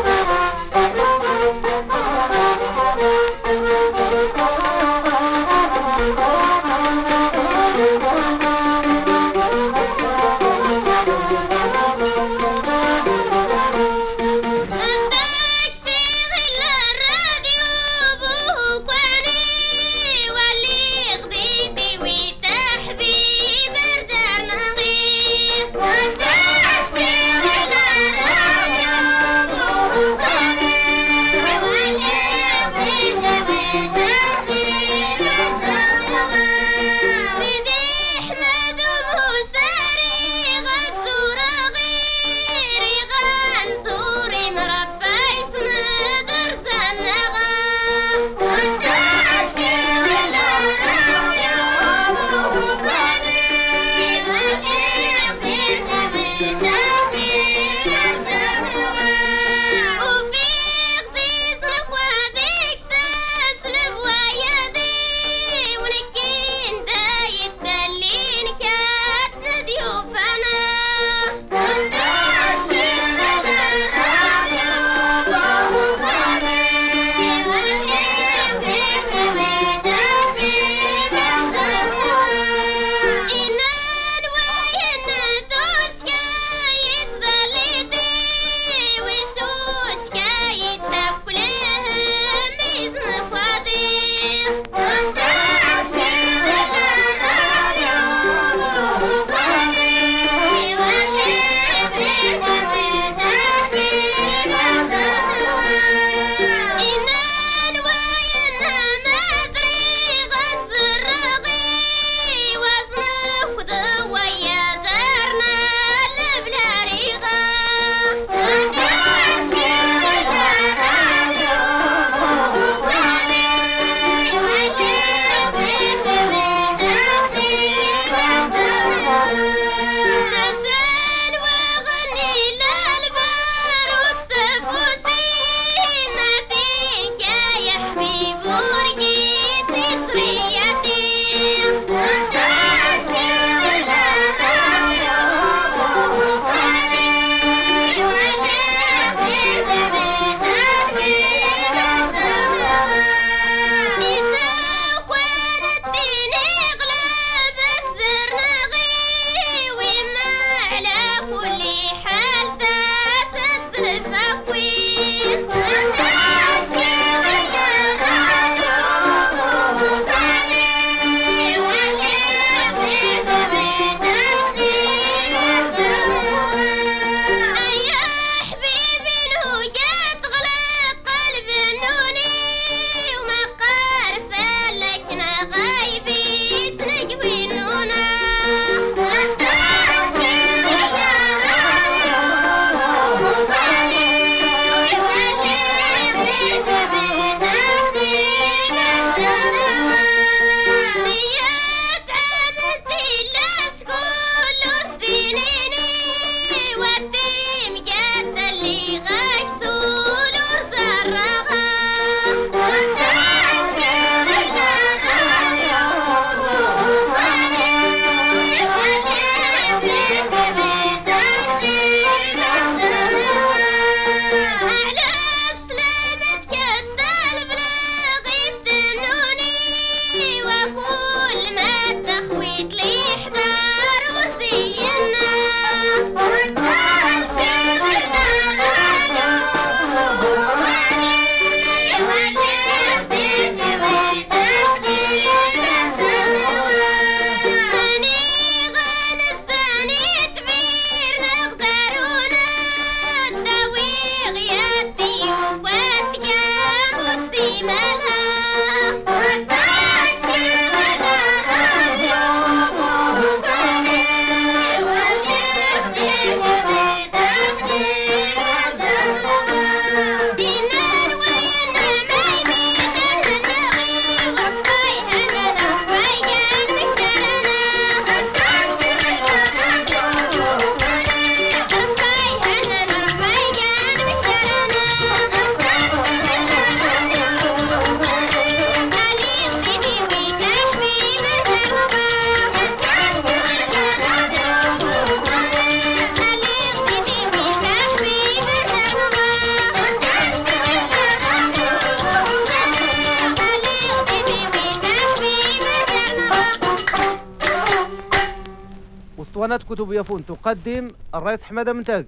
تقدم الرئيس حماد منتاج.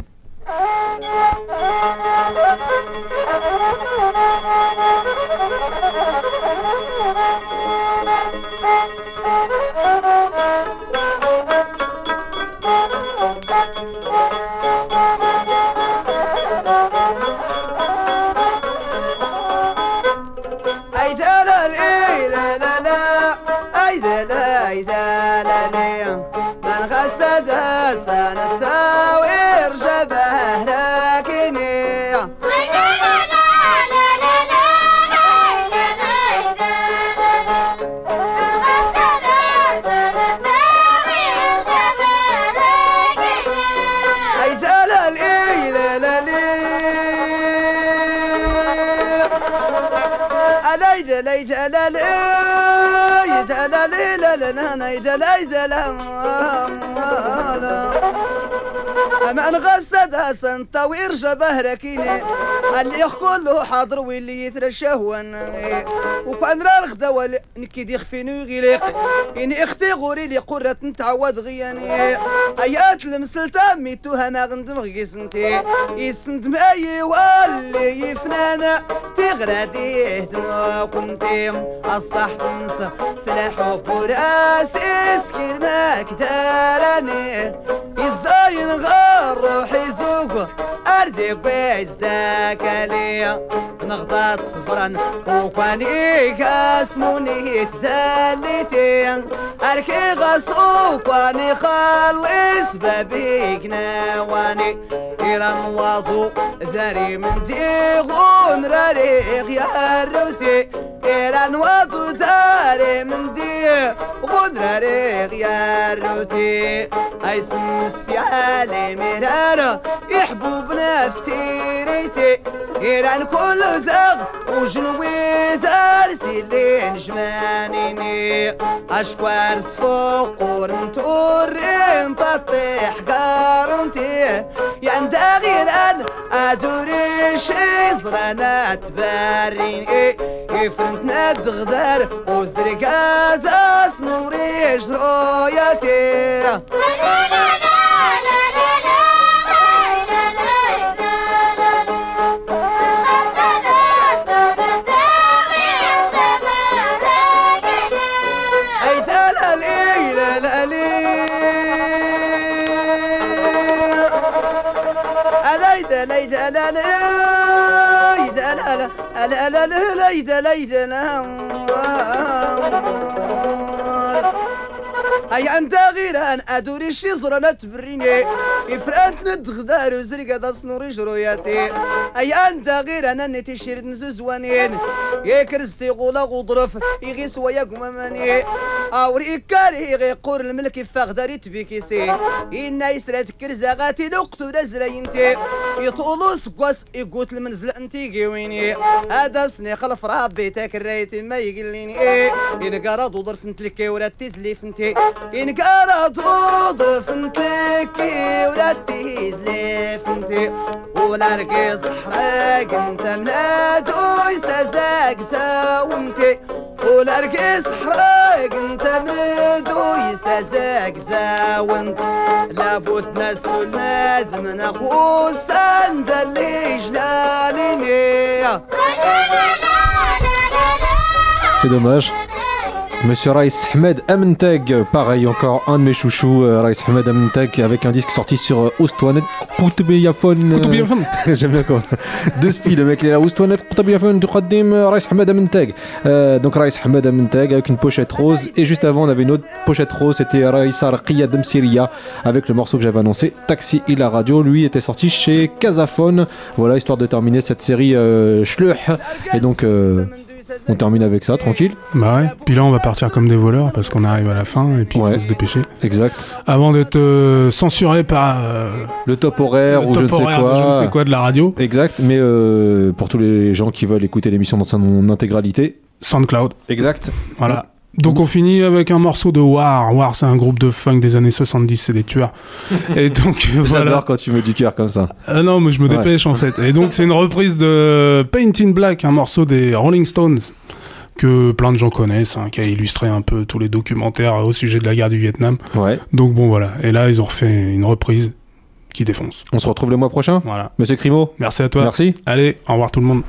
اي [LAUGHS] لا لا لا أمان غسد حسن طوير شبه ركيني اللي كله حاضر واللي يترشاه وأنا وكأن راه الغدا نكيد يخفيني ويغلق إني إختي غوري لي قرة نتعود غياني. ايات المسلطة ميتوها ما غندم غيسنتي يسند اي واللي يفنانا. تغردي دما كنتي. الصح تنسى في الحب وراس اسكن ما كتاراني. إزاي نغار روحي زوق أردي بيز داك عليا نغضات صبرا وكاني كاسموني تدليتي أركي غسوق واني خلص بابيك نواني. إيران واضو ذاري من ديغون راريغ يا روتي. إيران واضو داري من ديغون راريغ يا روتي. هاي سمستي علي مرارة يحبوب نفتيريتي إيران كل ذغ وجنوي دارتي اللي نجمانيني. أشكوار سفوق ورنتورين تطيح قارنتي يندا غير أن أدوري شي زرانا تبارين إيه يفرنت ند غدار وزرقات أسنوري جروياتي. ليد لا أي أنت غير أن أدوري الشزرة لا تبريني. إفرانت ندغدار وزرقة دا صنوري جروياتي. أي أنت غير أن أني تشير نزوزوانين يكرزتي غولا غضرف يغي سوايا قماماني. أوري كاري يغي قور الملك فاغداري تبيكيسي إنا يسرات كرزا غاتي لقتو رزرينتي يطولو سكواس يقوت المنزل أنتي قويني هذا سني خلف ربيتك الريت ما يقليني. إيه إن قرض وضرف نتلكي ولا تزلي فنتي إن قرض وضرف نتلكي ولا تزلي فنتي ولا رقي صحراق أنت منادو يسازاق ساونتي ولا رقي صحراق أنت منادو يسازاق ساونت لابد نسو النادم نغو سند اللي جلاليني C'est dommage. Monsieur Raïs Ahmed Amntag, pareil encore un de mes chouchous, euh, Raïs Ahmed Amntag, avec un disque sorti sur euh, Oustwanet Koutoubiyaphone. [LAUGHS] [LAUGHS] J'aime bien quand. Deux spies, le mec, il est là. Oustwanet Koutoubiyaphone du Khadim euh, Raïs Ahmed Amntag. Euh, donc Raïs Ahmed Amntag avec une pochette rose. Et juste avant, on avait une autre pochette rose, c'était Raïs Arqiya Demsiria avec le morceau que j'avais annoncé, Taxi et la radio. Lui était sorti chez Casaphone. Voilà, histoire de terminer cette série euh, Et donc on termine avec ça, tranquille. Bah ouais. Puis là, on va partir comme des voleurs parce qu'on arrive à la fin et puis il faut se dépêcher. Exact. Avant d'être euh, censuré par euh, Le top horaire le ou je top ne sais horaire quoi. de je ne sais quoi de la radio. Exact, mais euh, pour tous les gens qui veulent écouter l'émission dans son intégralité. SoundCloud. Exact. Voilà. Donc on finit avec un morceau de War. War, c'est un groupe de funk des années 70, c'est des tueurs. [LAUGHS] Et donc [LAUGHS] J'adore voilà. quand tu mets du cœur comme ça. Ah non, mais je me Ouais. dépêche en fait. Et donc c'est une reprise de Paint in Black, un morceau des Rolling Stones. que plein de gens connaissent, hein, qui a illustré un peu tous les documentaires au sujet de la guerre du Vietnam. Ouais. Donc bon voilà, et là ils ont refait une reprise qui défonce. On se retrouve le mois prochain? Voilà. Monsieur Crimo? Merci à toi. Merci. Allez, au revoir tout le monde.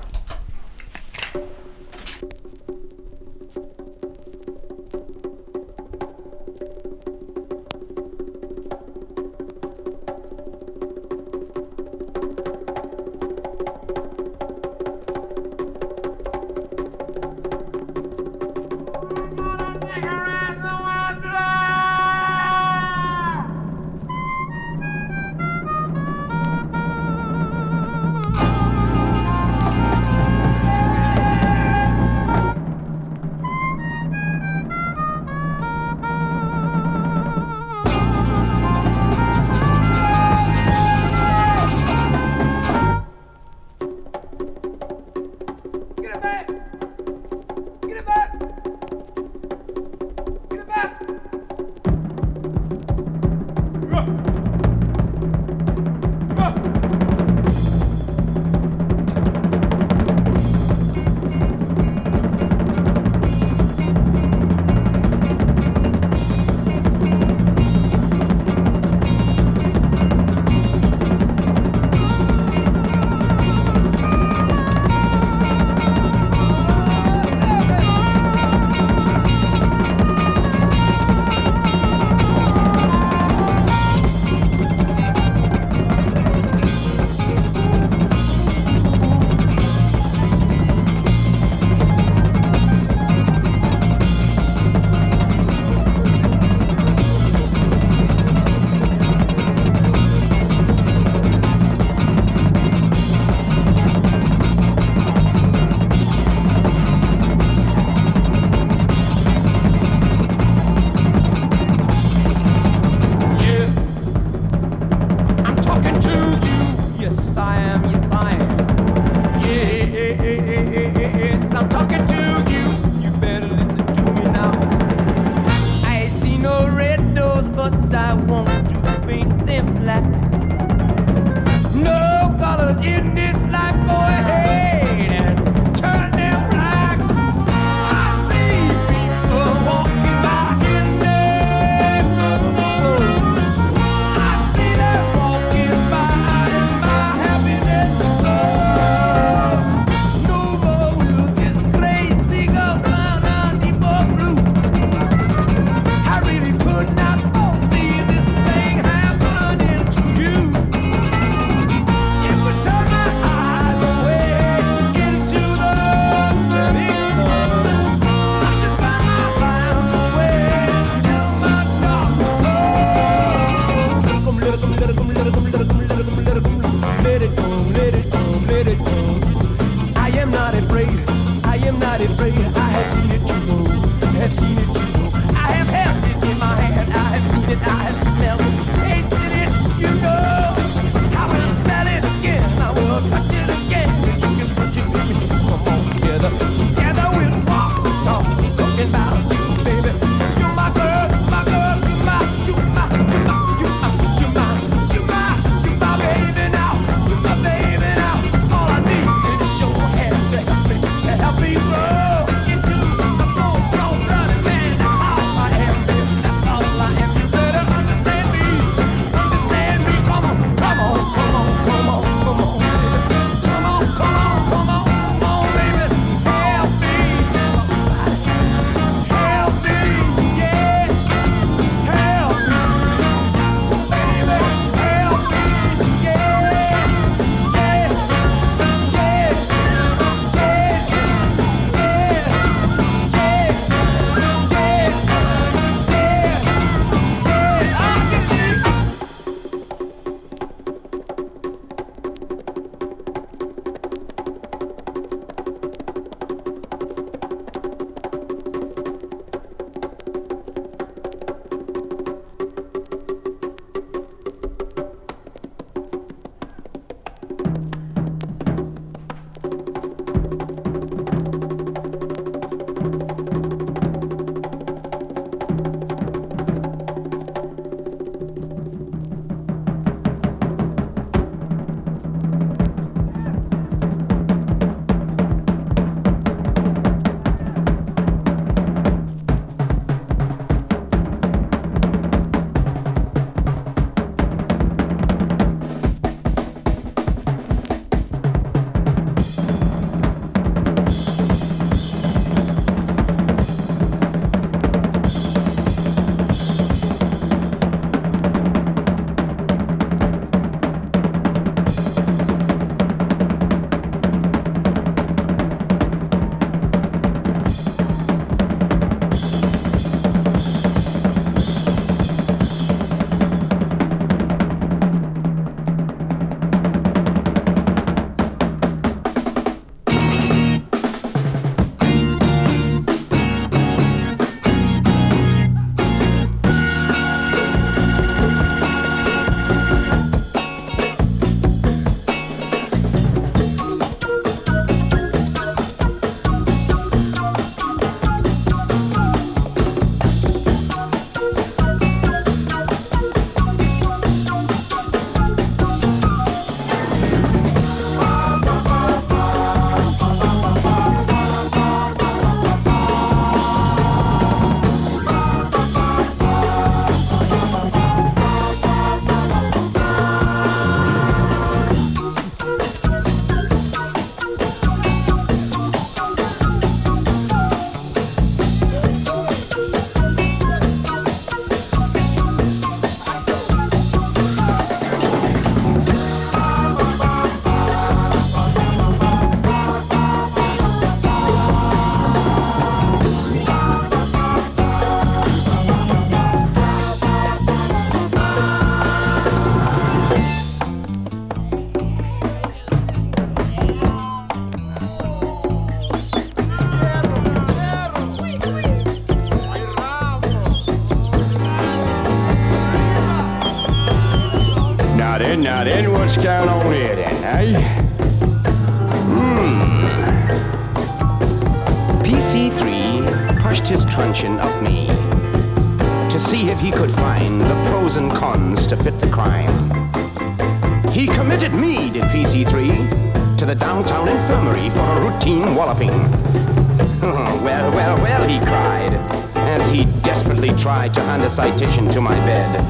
A citation to my bed.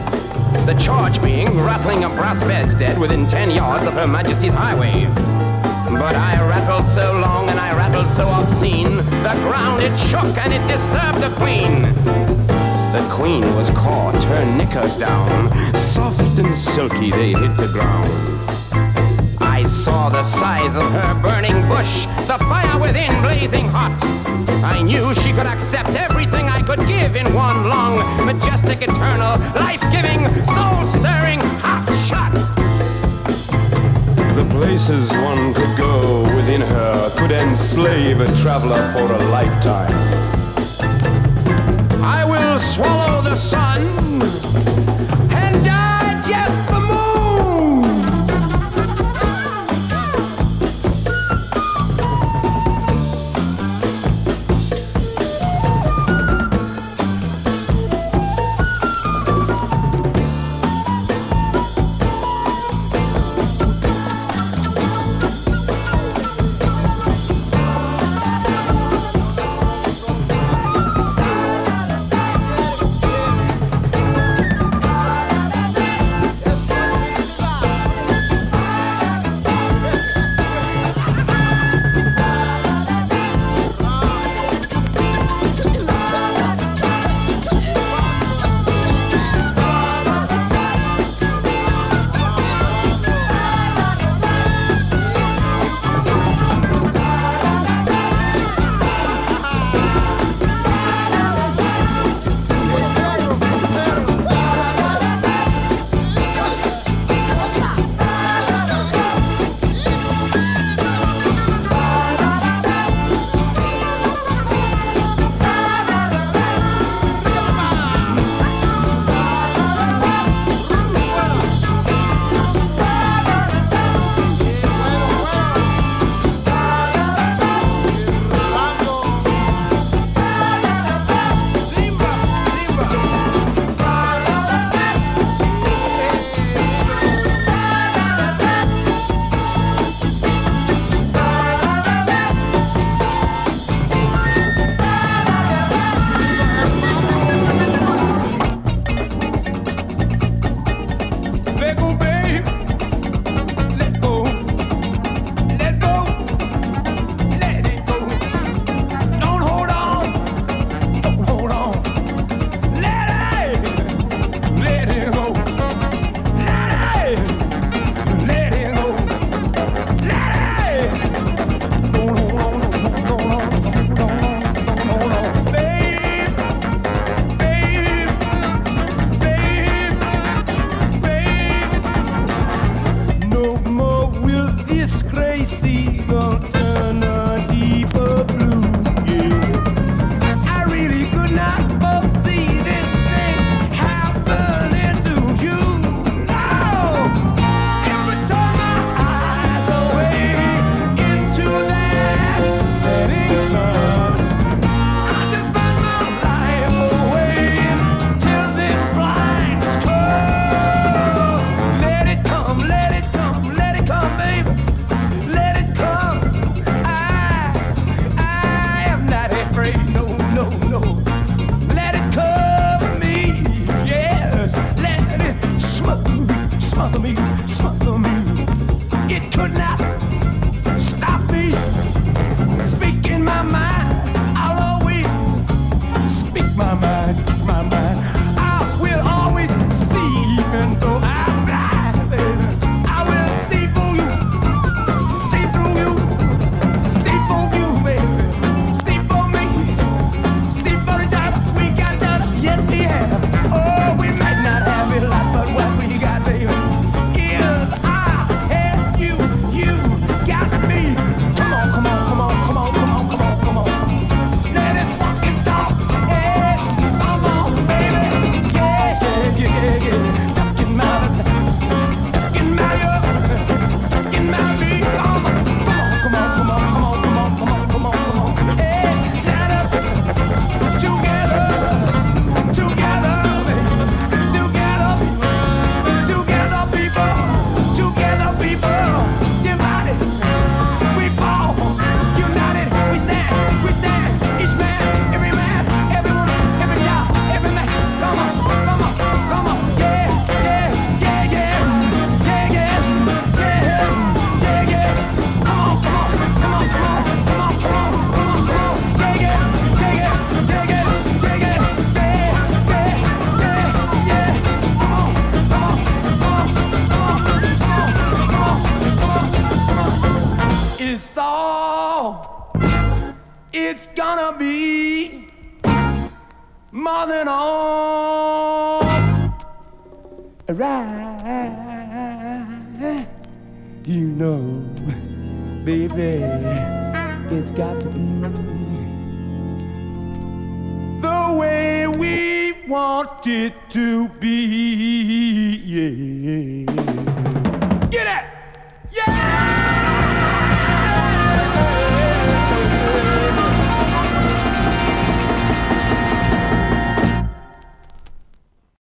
The charge being rattling a brass bedstead within 10 yards of Her Majesty's highway. But I rattled so long and I rattled so obscene, the ground it shook and it disturbed the queen. The queen was caught, her knickers down, soft and silky they hit the ground. I saw the size of her burning bush, the fire within blazing hot. I knew she could accept everything I could give in one long, majestic, eternal, life-giving, soul-stirring hot shot. The places one could go within her could enslave a traveler for a lifetime. I will swallow the sun